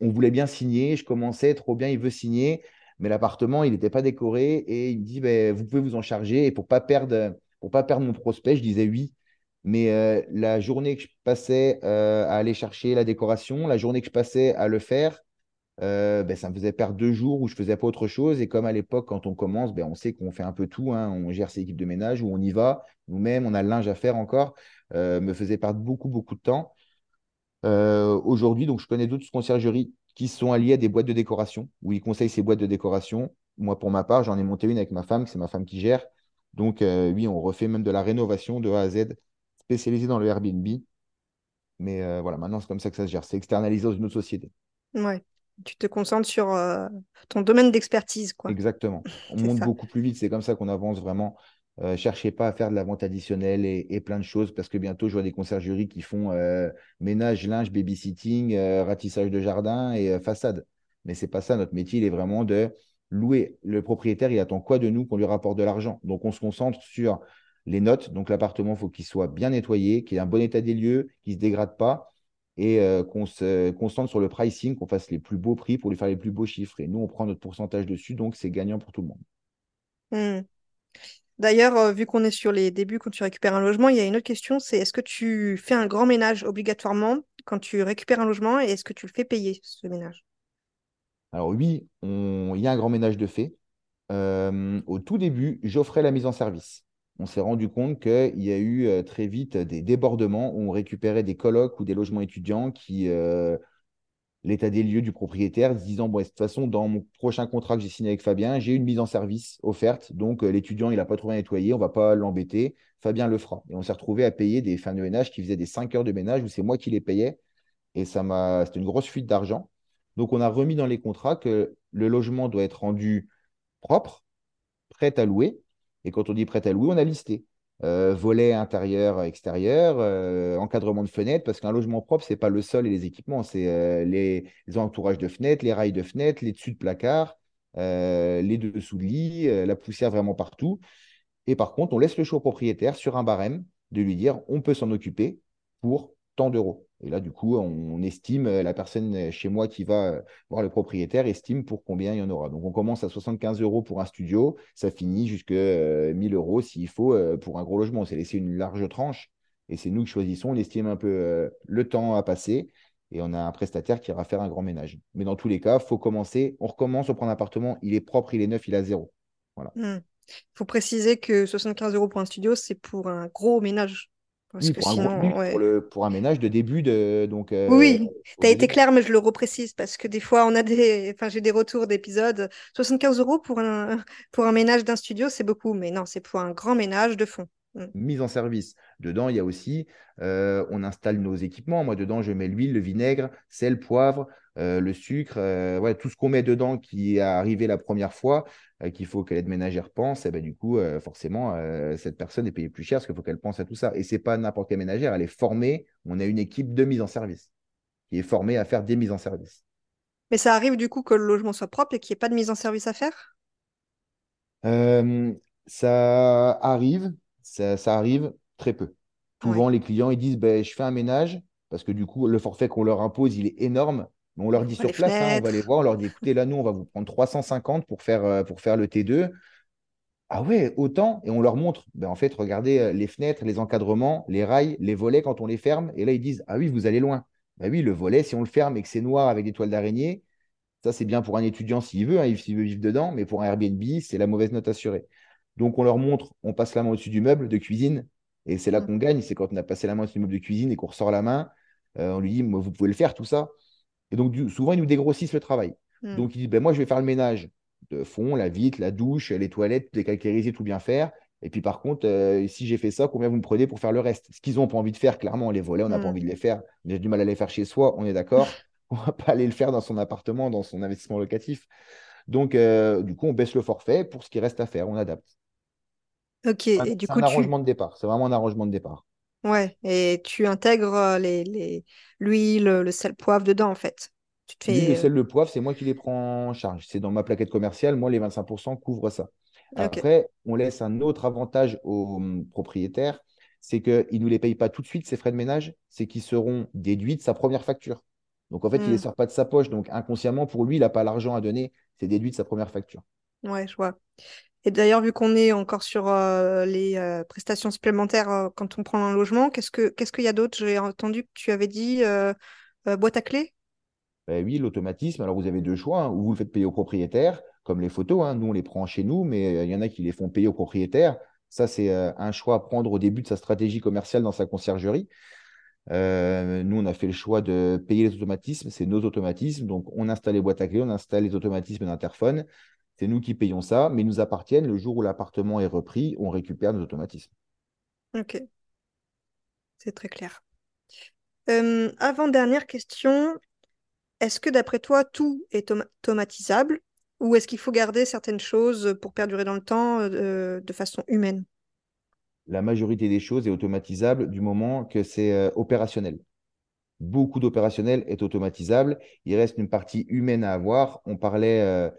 on voulait bien signer, je commençais trop bien, il veut signer mais l'appartement, il n'était pas décoré et il me dit ben, Vous pouvez vous en charger. Et pour pas, perdre, pour pas perdre mon prospect, je disais oui. Mais euh, la journée que je passais euh, à aller chercher la décoration, la journée que je passais à le faire, euh, ben, ça me faisait perdre deux jours où je ne faisais pas autre chose. Et comme à l'époque, quand on commence, ben, on sait qu'on fait un peu tout. Hein. on gère ses équipes de ménage, où on y va. Nous-mêmes, on a le linge à faire encore. me faisait perdre beaucoup, beaucoup de temps. Aujourd'hui, donc je connais d'autres conciergeries qui sont alliés à des boîtes de décoration, où ils conseillent ces boîtes de décoration. Moi, pour ma part, j'en ai monté une avec ma femme, c'est ma femme qui gère. Donc, euh, oui, on refait même de la rénovation de A à Z, spécialisée dans le Airbnb. Mais euh, voilà, maintenant, c'est comme ça que ça se gère. C'est externalisé dans une autre société. Ouais. Tu te concentres sur euh, ton domaine d'expertise, quoi. Exactement. On monte beaucoup plus vite. C'est comme ça qu'on avance vraiment. Euh, cherchez pas à faire de la vente additionnelle et, plein de choses parce que bientôt, je vois des conciergeries qui font euh, ménage, linge, babysitting, euh, ratissage de jardin et façade. Mais c'est pas ça. Notre métier, il est vraiment de louer. Le propriétaire, il attend quoi de nous qu'on lui rapporte de l'argent? Donc, on se concentre sur les notes. Donc, l'appartement, faut qu'il soit bien nettoyé, qu'il ait un bon état des lieux, qu'il se dégrade pas et qu'on se concentre sur le pricing, qu'on fasse les plus beaux prix pour lui faire les plus beaux chiffres. Et nous, on prend notre pourcentage dessus, donc c'est gagnant pour tout le monde. Mmh. D'ailleurs, euh, vu qu'on est sur les débuts quand tu récupères un logement, il y a une autre question, c'est est-ce que tu fais un grand ménage obligatoirement quand tu récupères un logement et est-ce que tu le fais payer, ce ménage? Alors oui, il y a un grand ménage de fait. Euh, au tout début, j'offrais la mise en service. On s'est rendu compte qu'il y a eu euh, très vite des débordements où on récupérait des colocs ou des logements étudiants qui l'état des lieux du propriétaire, disant bon, de toute façon, dans mon prochain contrat que j'ai signé avec Fabien, j'ai une mise en service offerte. Donc, euh, l'étudiant, il n'a pas trouvé à nettoyer, on ne va pas l'embêter. Fabien le fera. Et on s'est retrouvé à payer des fins de ménage qui faisaient des 5 heures de ménage où c'est moi qui les payais. Et ça m'a, c'était une grosse fuite d'argent. Donc, on a remis dans les contrats que le logement doit être rendu propre, prêt à louer. Et quand on dit prêt à louer, on a listé. Euh, volet intérieur, extérieur, euh, encadrement de fenêtres, parce qu'un logement propre, ce n'est pas le sol et les équipements, c'est euh, les, entourages de fenêtres, les rails de fenêtres, les dessus de placards, les dessous de lit, la poussière vraiment partout. Et par contre, on laisse le choix au propriétaire sur un barème de lui dire on peut s'en occuper pour tant d'euros. Et là, du coup, on, estime, euh, la personne euh, chez moi qui va euh, voir le propriétaire estime pour combien il y en aura. Donc, on commence à 75 euros pour un studio, ça finit jusqu'à 1000 euros s'il faut pour un gros logement. On s'est laissé une large tranche et c'est nous qui choisissons. On estime un peu le temps à passer et on a un prestataire qui ira faire un grand ménage. Mais dans tous les cas, il faut commencer. On recommence, on prend un appartement, il est propre, il est neuf, il a zéro. Voilà. Il hmm. faut préciser que 75 euros pour un studio, c'est pour un gros ménage pour, un ménage de début de. Donc, euh, oui, tu as été clair, mais je le reprécise parce que des fois, on a des. Enfin, j'ai des retours d'épisodes. 75 euros pour un, pour un ménage d'un studio, c'est beaucoup, mais non, c'est pour un grand ménage de fond. Mm. mise en service. Dedans, il y a aussi, euh, on installe nos équipements. Moi, dedans, je mets l'huile, le vinaigre, sel, poivre, euh, le sucre, euh, tout ce qu'on met dedans qui est arrivé la première fois, qu'il faut que l'aide ménagère pense. Et ben, du coup, forcément, cette personne est payée plus cher parce qu'il faut qu'elle pense à tout ça. Et c'est pas n'importe quelle ménagère, elle est formée. On a une équipe de mise en service qui est formée à faire des mises en service. Mais ça arrive du coup que le logement soit propre et qu'il n'y ait pas de mise en service à faire? Ça arrive, ça, arrive très peu. Souvent, les clients, ils disent, ben, je fais un ménage, parce que du coup, le forfait qu'on leur impose, il est énorme. on leur dit sur place, hein, on va les voir, on leur dit, écoutez, là, nous, on va vous prendre 350 pour faire, euh, pour faire le T2. Ah ouais, autant. Et on leur montre, ben, en fait, regardez euh, les fenêtres, les encadrements, les rails, les volets quand on les ferme. Et là, ils disent, ah oui, vous allez loin. Ben oui, le volet, si on le ferme et que c'est noir avec des toiles d'araignée, Ça, c'est bien pour un étudiant s'il veut, hein, s'il veut vivre dedans, mais pour un Airbnb, c'est la mauvaise note assurée. Donc, on leur montre, on passe la main au-dessus du meuble de cuisine, et c'est là Mm. qu'on gagne. C'est quand on a passé la main au-dessus du meuble de cuisine et qu'on ressort la main, euh, on lui dit, vous pouvez le faire, tout ça. Et donc, du- souvent, ils nous dégrossissent le travail. Mm. Donc, ils disent, ben, moi, je vais faire le ménage de fond, la vitre, la douche, les toilettes, tout tout bien faire. Et puis, par contre, euh, si j'ai fait ça, combien vous me prenez pour faire le reste? Ce qu'ils n'ont pas envie de faire, clairement, les volets, on n'a pas Mm. envie de les faire. J'ai du mal à les faire chez soi, on est d'accord. On ne va pas aller le faire dans son appartement, dans son investissement locatif. Donc, euh, du coup, on baisse le forfait pour ce qui reste à faire, on adapte. Ok, un, et du c'est un tu, arrangement de départ. C'est vraiment un arrangement de départ. ouais, et tu intègres euh, les, les, l'huile, le sel, poivre dedans, en fait. Tu te L'huile, le euh, sel, le poivre, c'est moi qui les prends en charge. C'est dans ma plaquette commerciale. Moi, les 25% couvrent ça. Après, on laisse un autre avantage aux hum, propriétaires, c'est qu'ils ne nous les payent pas tout de suite, ces frais de ménage, c'est qu'ils seront déduits de sa première facture. Donc, en fait, il ne les Mm. sort pas de sa poche. Donc, inconsciemment, pour lui, il n'a pas l'argent à donner. C'est déduit de sa première facture. Ouais, je vois. Et d'ailleurs, vu qu'on est encore sur euh, les euh, prestations supplémentaires euh, quand on prend un logement, qu'est-ce que qu'est-ce qu'il y a d'autre? J'ai entendu que tu avais dit boîte à clés? Ben oui, l'automatisme, alors vous avez deux choix, hein, ou vous le faites payer au propriétaire, comme les photos, hein, nous on les prend chez nous, mais il y en a qui les font payer au propriétaire. Ça, c'est un choix à prendre au début de sa stratégie commerciale dans sa conciergerie. Nous, on a fait le choix de payer les automatismes, c'est nos automatismes, donc on installe les boîtes à clés, on installe les automatismes d'interphone, c'est nous qui payons ça, mais ils nous appartiennent. Le jour où l'appartement est repris, on récupère nos automatismes. Ok, c'est très clair. Euh, avant-dernière question, est-ce que d'après toi, tout est toma- automatisable ou est-ce qu'il faut garder certaines choses pour perdurer dans le temps euh, de façon humaine? La majorité des choses est automatisable du moment que c'est euh, opérationnel. Beaucoup d'opérationnel est automatisable. Il reste une partie humaine à avoir. On parlait,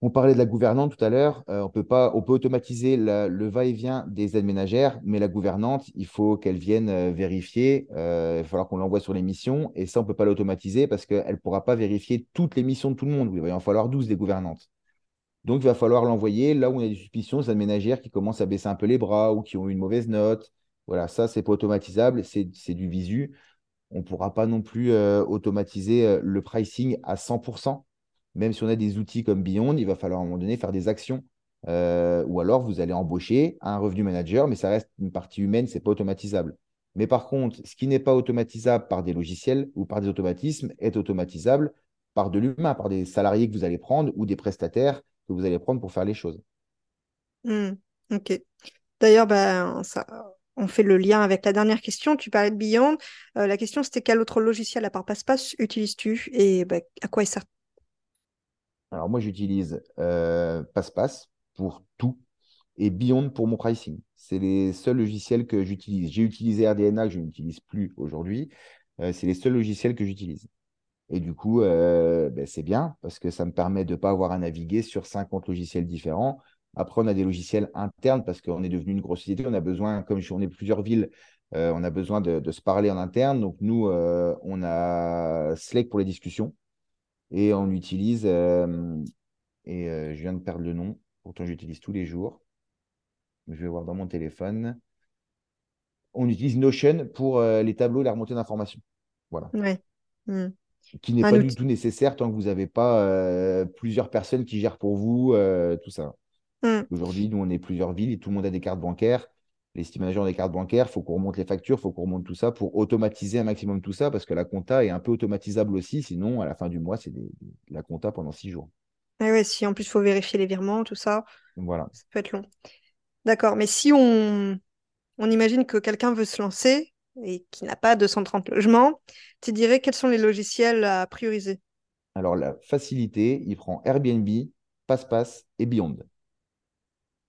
on parlait de la gouvernante tout à l'heure. Euh, on peut automatiser le va-et-vient des aides ménagères, mais la gouvernante, il faut qu'elle vienne euh, vérifier. Euh, il va falloir qu'on l'envoie sur les missions. Et ça, on peut pas l'automatiser parce qu'elle ne pourra pas vérifier toutes les missions de tout le monde. Il va en falloir 12 des gouvernantes. Donc, il va falloir l'envoyer là où on a des suspicions, des aides ménagères qui commencent à baisser un peu les bras ou qui ont eu une mauvaise note. Voilà, ça, c'est pas automatisable, c'est du visu. On ne pourra pas non plus automatiser le pricing à 100%. Même si on a des outils comme Beyond, il va falloir à un moment donné faire des actions. Euh, ou alors, vous allez embaucher un revenu manager, mais ça reste une partie humaine, ce n'est pas automatisable. Mais par contre, ce qui n'est pas automatisable par des logiciels ou par des automatismes est automatisable par de l'humain, par des salariés que vous allez prendre ou des prestataires que vous allez prendre pour faire les choses. Hmm, ok. D'ailleurs, ben, ça, on fait le lien avec la dernière question. Tu parlais de Beyond. Euh, la question, c'était quel autre logiciel à part Passepass utilises-tu et ben, à quoi il sert? Alors moi, j'utilise euh, PassePass pour tout et Beyond pour mon pricing. C'est les seuls logiciels que j'utilise. J'ai utilisé RDNA que je n'utilise plus aujourd'hui. Euh, c'est les seuls logiciels que j'utilise. Et du coup, euh, ben, c'est bien parce que ça me permet de ne pas avoir à naviguer sur 50 logiciels différents. Après, on a des logiciels internes parce qu'on est devenu une grosse société. On a besoin, comme on est plusieurs villes, euh, on a besoin de, de se parler en interne. Donc, nous, on a Slack pour les discussions et on utilise, euh, et euh, je viens de perdre le nom, pourtant j'utilise tous les jours. Je vais voir dans mon téléphone. On utilise Notion pour euh, les tableaux et la remontée d'informations. Voilà Ouais. Hmm. qui n'est Un pas du tout nécessaire tant que vous n'avez pas plusieurs personnes qui gèrent pour vous tout ça. Hmm. Aujourd'hui, nous, on est plusieurs villes et tout le monde a des cartes bancaires. Les team managers ont des cartes bancaires, il faut qu'on remonte les factures, il faut qu'on remonte tout ça pour automatiser un maximum tout ça parce que la compta est un peu automatisable aussi. Sinon, à la fin du mois, c'est la compta pendant six jours. Ouais, ouais, si en plus il faut vérifier les virements, tout ça, voilà. ça peut être long. D'accord, mais si on, on imagine que quelqu'un veut se lancer et qui n'a pas 230 logements, tu dirais quels sont les logiciels à prioriser? Alors, la facilité, il prend Airbnb, PassePass et Beyond.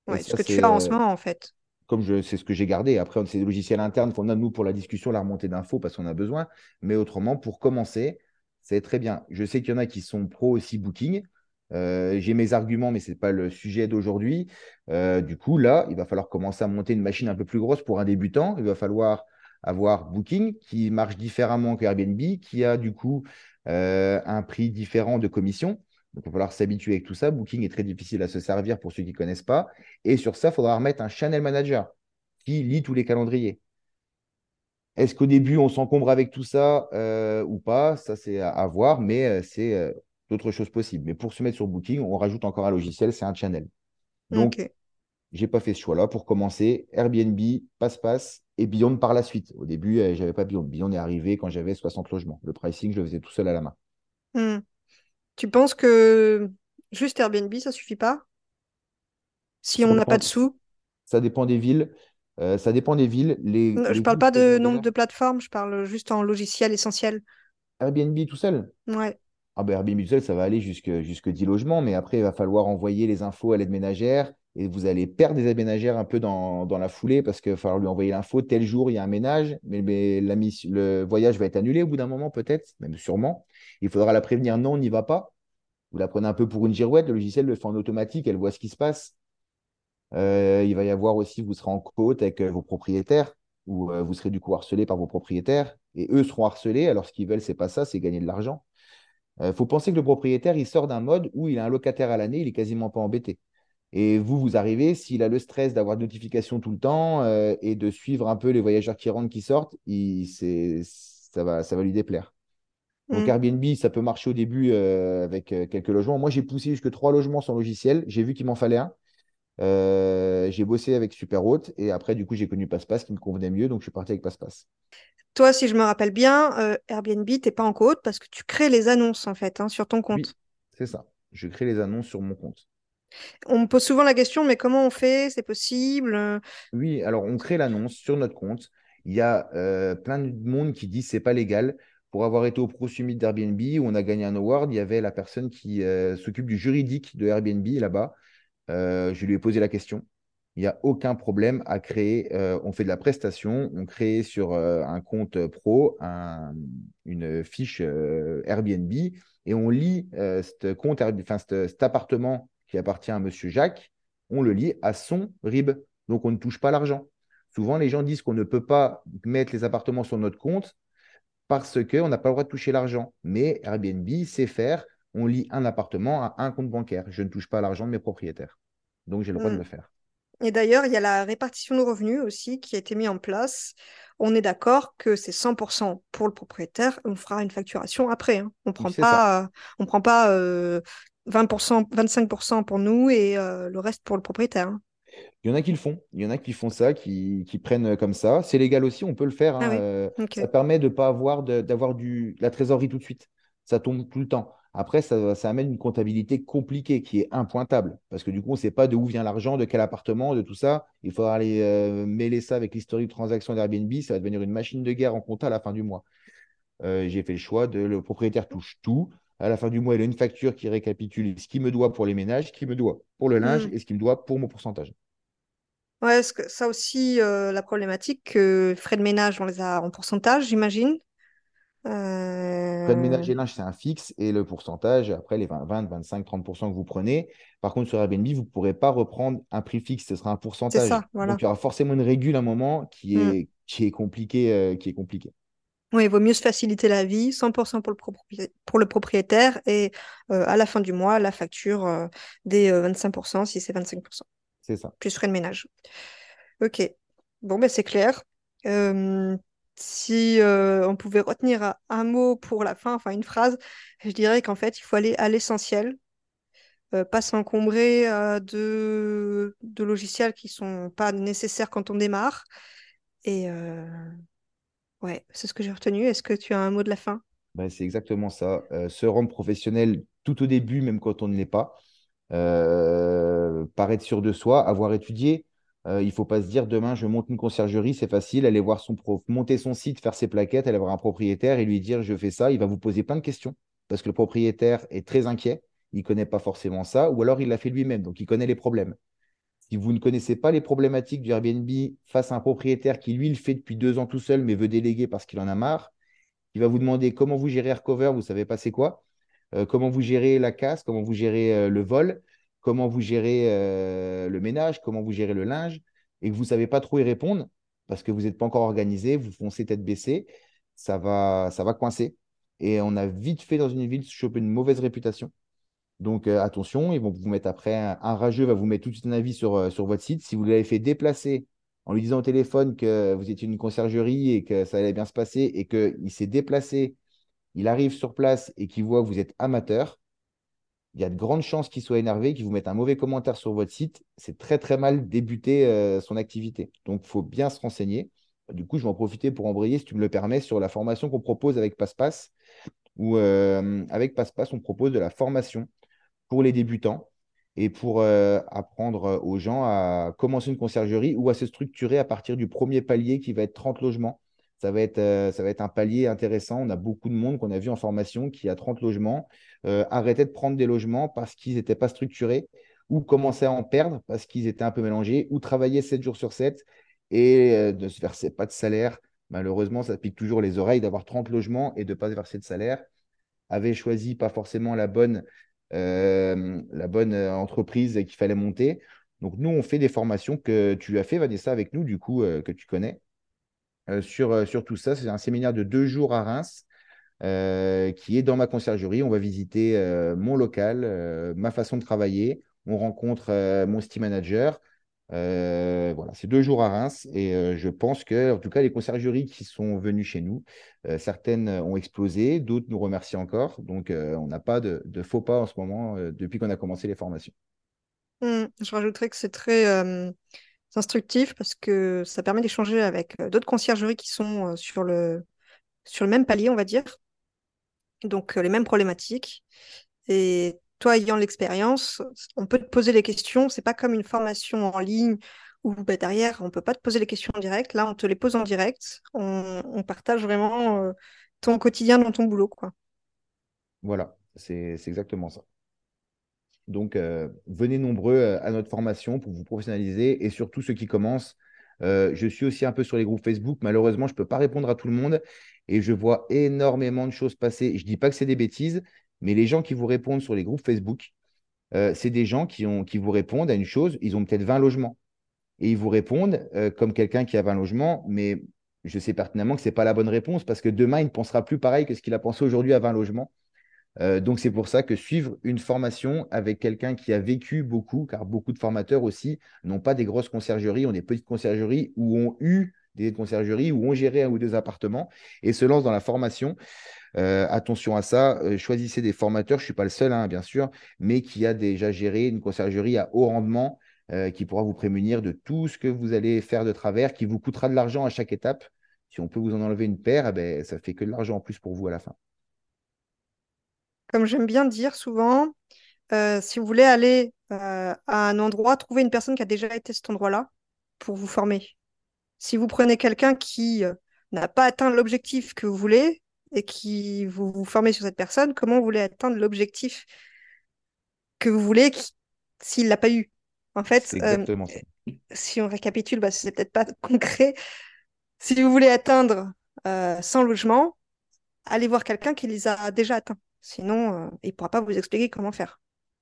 Et Ouais, ce ça, que tu fais en ce euh, moment en fait. Comme c'est ce que j'ai gardé. Après, c'est des logiciels internes qu'on a, nous, pour la discussion, la remontée d'infos, parce qu'on a besoin. Mais autrement, pour commencer, c'est très bien. Je sais qu'il y en a qui sont pro aussi Booking. Euh, j'ai mes arguments, mais ce n'est pas le sujet d'aujourd'hui. Euh, du coup, là, il va falloir commencer à monter une machine un peu plus grosse pour un débutant. Il va falloir avoir Booking qui marche différemment qu'Airbnb, qui a du coup euh, un prix différent de commission. Donc, il va falloir s'habituer avec tout ça. Booking est très difficile à se servir pour ceux qui ne connaissent pas. Et sur ça, il faudra remettre un channel manager qui lit tous les calendriers. Est-ce qu'au début, on s'encombre avec tout ça euh, ou pas? Ça, c'est à, à voir, mais euh, c'est euh, d'autres choses possibles. Mais pour se mettre sur Booking, on rajoute encore un logiciel, c'est un channel. Donc, Ok. j'ai pas fait ce choix-là. Pour commencer, Airbnb, passe-passe et Beyond par la suite. Au début, j'avais pas Beyond. Beyond est arrivé quand j'avais 60 logements. Le pricing, je le faisais tout seul à la main. Hmm. Tu penses que juste Airbnb, ça suffit pas? Si Ça on n'a pas de sous? ça dépend des villes. Euh, ça dépend des villes. Les, Non, Je les parle pas de nombre de plateformes, je parle juste en logiciel essentiel. Airbnb tout seul? Ouais. Ah ben Airbnb tout seul, ça va aller jusque, jusque 10 logements, mais après, il va falloir envoyer les infos à l'aide ménagère et vous allez perdre des aides ménagères un peu dans, la foulée parce qu'il va falloir lui envoyer l'info. Tel jour, il y a un ménage, mais, le voyage va être annulé au bout d'un moment, peut-être, même sûrement. Il faudra la prévenir, non, on n'y va pas. Vous la prenez un peu pour une girouette, le logiciel le fait en automatique, elle voit ce qui se passe. Euh, il va y avoir aussi, vous serez en côte avec euh, vos propriétaires, ou euh, vous serez du coup harcelé par vos propriétaires, et eux seront harcelés. Alors, ce qu'ils veulent, c'est pas ça, c'est gagner de l'argent. Il faut penser que le propriétaire, il sort d'un mode où il a un locataire à l'année, il est quasiment pas embêté. Et vous, vous arrivez, s'il a le stress d'avoir de notifications tout le temps euh, et de suivre un peu les voyageurs qui rentrent, qui sortent, il, ça va, ça va lui déplaire. Donc Hmm. Airbnb, ça peut marcher au début euh, avec euh, quelques logements. Moi, j'ai poussé jusque trois logements sans logiciel. J'ai vu qu'il m'en fallait un. Euh, j'ai bossé avec Superhôte et après, du coup, j'ai connu PassePass qui me convenait mieux, donc je suis parti avec PassePass. Toi, si je me rappelle bien, euh, Airbnb, t'es pas en côte parce que tu crées les annonces en fait hein, sur ton Oui, compte. c'est ça. Je crée les annonces sur mon compte. On me pose souvent la question, mais comment on fait? C'est possible? Oui, alors on crée l'annonce sur notre compte. Il y a euh, plein de monde qui dit c'est pas légal. Pour avoir été au Pro Summit d'Airbnb où on a gagné un award, il y avait la personne qui euh, s'occupe du juridique de Airbnb là-bas. Euh, je lui ai posé la question. Il n'y a aucun problème à créer. on fait de la prestation. On crée sur un compte pro un- une fiche Airbnb et on lit cet compte, enfin, cet appartement qui appartient à Monsieur Jacques. On le lit à son RIB. Donc on ne touche pas l'argent. Souvent, les gens disent qu'on ne peut pas mettre les appartements sur notre compte parce qu'on n'a pas le droit de toucher l'argent. Mais Airbnb sait faire. On lit un appartement à un compte bancaire. Je ne touche pas l'argent de mes propriétaires. Donc j'ai le droit de hmm. le faire. Et d'ailleurs, il y a la répartition de revenus aussi qui a été mise en place. On est d'accord que c'est 100% pour le propriétaire. On fera une facturation après. hein. On Oui, prend euh, on prend pas euh, 20%, 25% pour nous et euh, le reste pour le propriétaire. Il y en a qui le font. Il y en a qui font ça, qui, qui prennent comme ça. C'est légal aussi, on peut le faire. Ah hein, oui, euh, ça permet de ne pas avoir de- d'avoir du, la trésorerie tout de suite. Ça tombe tout le temps. Après, ça, ça amène une comptabilité compliquée qui est impointable. Parce que du coup, on ne sait pas d'où vient l'argent, de quel appartement, de tout ça. Il faudra aller euh, mêler ça avec l'historique de transaction d'Airbnb. Ça va devenir une machine de guerre en compta à la fin du mois. Euh, j'ai fait le choix de le propriétaire touche tout. À la fin du mois, il a une facture qui récapitule ce qu'il me doit pour les ménages, ce qu'il me doit pour le linge Hmm. et ce qu'il me doit pour mon pourcentage. Ouais, que ça aussi, euh, la problématique que frais de ménage, on les a en pourcentage, j'imagine. Frais de Euh, ménage et linge, c'est un fixe et le pourcentage, après les 20, 20, 25, 30% que vous prenez. Par contre, sur Airbnb, vous ne pourrez pas reprendre un prix fixe, ce sera un pourcentage. ça, voilà. Donc, il y aura forcément une régule à un moment qui Hmm. est, qui est compliqué, euh, qui est compliqué. Oui, il vaut mieux se faciliter la vie, 100% pour le, pour le propriétaire et euh, à la fin du mois, la facture euh, des euh, 25%, si c'est 25%, C'est ça. plus frais de ménage. Ok, bon, ben c'est clair. Euh, si euh, on pouvait retenir un, un mot pour la fin, enfin une phrase, je dirais qu'en fait, il faut aller à l'essentiel, euh, pas s'encombrer euh, de, de logiciels qui sont pas nécessaires quand on démarre. Et euh, ouais, c'est ce que j'ai retenu. Est-ce que tu as un mot de la fin? Ben, c'est exactement ça. Euh, se rendre professionnel tout au début, même quand on ne l'est pas. Euh, paraître sûr de soi, avoir étudié. Euh, il ne faut pas se dire demain je monte une conciergerie, c'est facile, aller voir son prof, monter son site, faire ses plaquettes, aller voir un propriétaire et lui dire je fais ça. Il va vous poser plein de questions parce que le propriétaire est très inquiet, il ne connaît pas forcément ça, ou alors il l'a fait lui-même, donc il connaît les problèmes. Si vous ne connaissez pas les problématiques du Airbnb face à un propriétaire qui lui le fait depuis deux ans tout seul mais veut déléguer parce qu'il en a marre, il va vous demander comment vous gérez Aircover, vous ne savez pas c'est quoi, euh, comment vous gérez la casse, comment vous gérez euh, le vol, comment vous gérez euh, le ménage, comment vous gérez le linge, et que vous ne savez pas trop y répondre parce que vous n'êtes pas encore organisé, vous foncez tête baissée, ça va, ça va coincer. Et on a vite fait dans une ville choper une mauvaise réputation. Donc euh, attention, ils vont vous mettre après, un, rageux va vous mettre tout de suite un avis sur, euh, sur votre site. Si vous l'avez fait déplacer en lui disant au téléphone que vous étiez une conciergerie et que ça allait bien se passer et qu'il s'est déplacé, il arrive sur place et qu'il voit que vous êtes amateur, il y a de grandes chances qu'il soit énervé, qu'il vous mette un mauvais commentaire sur votre site. C'est très, très mal débuter euh, son activité. Donc, il faut bien se renseigner. Du coup, je vais en profiter pour embrayer, si tu me le permets, sur la formation qu'on propose avec PassePass. Euh, avec PassePass, on propose de la formation pour les débutants et pour euh, apprendre aux gens à commencer une conciergerie ou à se structurer à partir du premier palier qui va être 30 logements. Ça va, être, ça va être un palier intéressant. On a beaucoup de monde qu'on a vu en formation qui a 30 logements euh, arrêtaient de prendre des logements parce qu'ils n'étaient pas structurés ou commençaient à en perdre parce qu'ils étaient un peu mélangés ou travaillaient 7 jours sur 7 et euh, ne se versaient pas de salaire. Malheureusement, ça pique toujours les oreilles d'avoir 30 logements et de ne pas se verser de salaire. Avaient choisi pas forcément la bonne, euh, la bonne entreprise qu'il fallait monter. Donc, nous, on fait des formations que tu as fait, Vanessa, avec nous, du coup, que tu connais. sur, sur tout ça, c'est un séminaire de deux jours à Reims euh, qui est dans ma conciergerie. On va visiter euh, mon local, euh, ma façon de travailler. On rencontre mon steam manager. Voilà, c'est deux jours à Reims et je pense que, en tout cas, les conciergeries qui sont venues chez nous, certaines ont explosé, d'autres nous remercient encore. Donc, on n'a pas de, faux pas en ce moment depuis qu'on a commencé les formations. Mmh, je rajouterais que c'est très instructif parce que ça permet d'échanger avec d'autres conciergeries qui sont sur le, sur le même palier, on va dire, donc euh, les mêmes problématiques. Et toi, ayant l'expérience, on peut te poser les questions. C'est pas comme une formation en ligne où bah, derrière, on peut pas te poser les questions en direct. Là, on te les pose en direct. On, partage vraiment euh, ton quotidien dans ton boulot. Quoi. Voilà, c'est exactement ça. Donc, euh, venez nombreux à notre formation pour vous professionnaliser et surtout ceux qui commencent. je suis aussi un peu sur les groupes Facebook. Malheureusement, je ne peux pas répondre à tout le monde et je vois énormément de choses passer. Je ne dis pas que c'est des bêtises, mais les gens qui vous répondent sur les groupes Facebook, euh, c'est des gens qui, ont, vous répondent à une chose, ils ont peut-être 20 logements. Et ils vous répondent euh, comme quelqu'un qui a 20 logements, mais je sais pertinemment que ce n'est pas la bonne réponse parce que demain, il ne pensera plus pareil que ce qu'il a pensé aujourd'hui à 20 logements. Euh, donc, c'est pour ça que suivre une formation avec quelqu'un qui a vécu beaucoup, car beaucoup de formateurs aussi n'ont pas des grosses conciergeries, ont des petites conciergeries ou ont eu des conciergeries où on gérait un ou deux appartements et se lance dans la formation. Euh, attention à ça, euh, choisissez des formateurs, je ne suis pas le seul, hein, bien sûr, mais qui a déjà géré une conciergerie à haut rendement, euh, qui pourra vous prémunir de tout ce que vous allez faire de travers, qui vous coûtera de l'argent à chaque étape. Si on peut vous en enlever une paire, eh ben, ça fait que de l'argent en plus pour vous à la fin. Comme j'aime bien dire souvent, si vous voulez aller à un endroit, trouvez une personne qui a déjà été cet endroit-là pour vous former. Si vous prenez quelqu'un qui n'a pas atteint l'objectif que vous voulez et qui vous, vous formez sur cette personne, comment vous voulez atteindre l'objectif que vous voulez s'il ne l'a pas eu? En fait, euh, si on récapitule, bah, c'est peut-être pas concret. Si vous voulez atteindre 100 euh, logements, allez voir quelqu'un qui les a déjà atteints. Sinon, il ne pourra pas vous expliquer comment faire.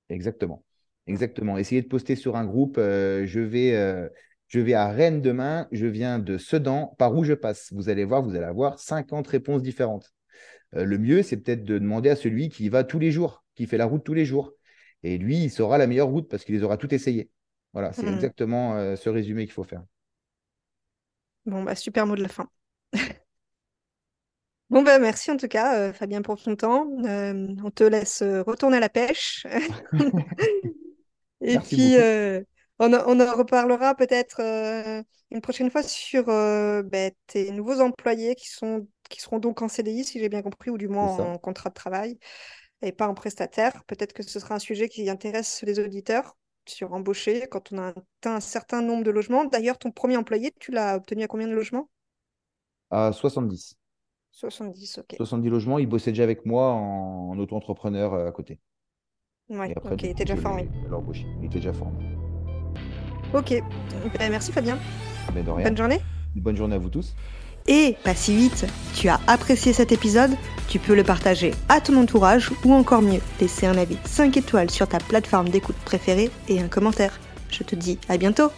Exactement. Exactement. Essayez de poster sur un groupe, je vais je vais à Rennes demain, je viens de Sedan, par où je passe? Vous allez voir, vous allez avoir 50 réponses différentes. Euh, le mieux, c'est peut-être de demander à celui qui va tous les jours, qui fait la route tous les jours. Et lui, il saura la meilleure route parce qu'il les aura toutes essayées. Voilà, c'est hmm. exactement euh, ce résumé qu'il faut faire. Bon, bah, super mot de la fin. bon, bah, merci en tout cas, euh, Fabien, pour ton temps. on te laisse retourner à la pêche. Et puis, on, en reparlera peut-être euh, une prochaine fois sur euh, ben, tes nouveaux employés qui, sont, qui seront donc en CDI, si j'ai bien compris, ou du moins en contrat de travail et pas en prestataire. Peut-être que ce sera un sujet qui intéresse les auditeurs sur embaucher quand on a atteint un certain nombre de logements. D'ailleurs, ton premier employé, tu l'as obtenu à combien de logements? À 70. 70, ok. 70 logements, il bossait déjà avec moi en, auto-entrepreneur euh, à côté. Oui, ok, il était déjà formé. Il était déjà formé. Ok. Ben, merci Fabien. Bonne journée. Bonne journée à vous tous. Et pas si vite, tu as apprécié cet épisode Tu peux le partager à ton entourage ou encore mieux, laisser un avis 5 étoiles sur ta plateforme d'écoute préférée et un commentaire. Je te dis à bientôt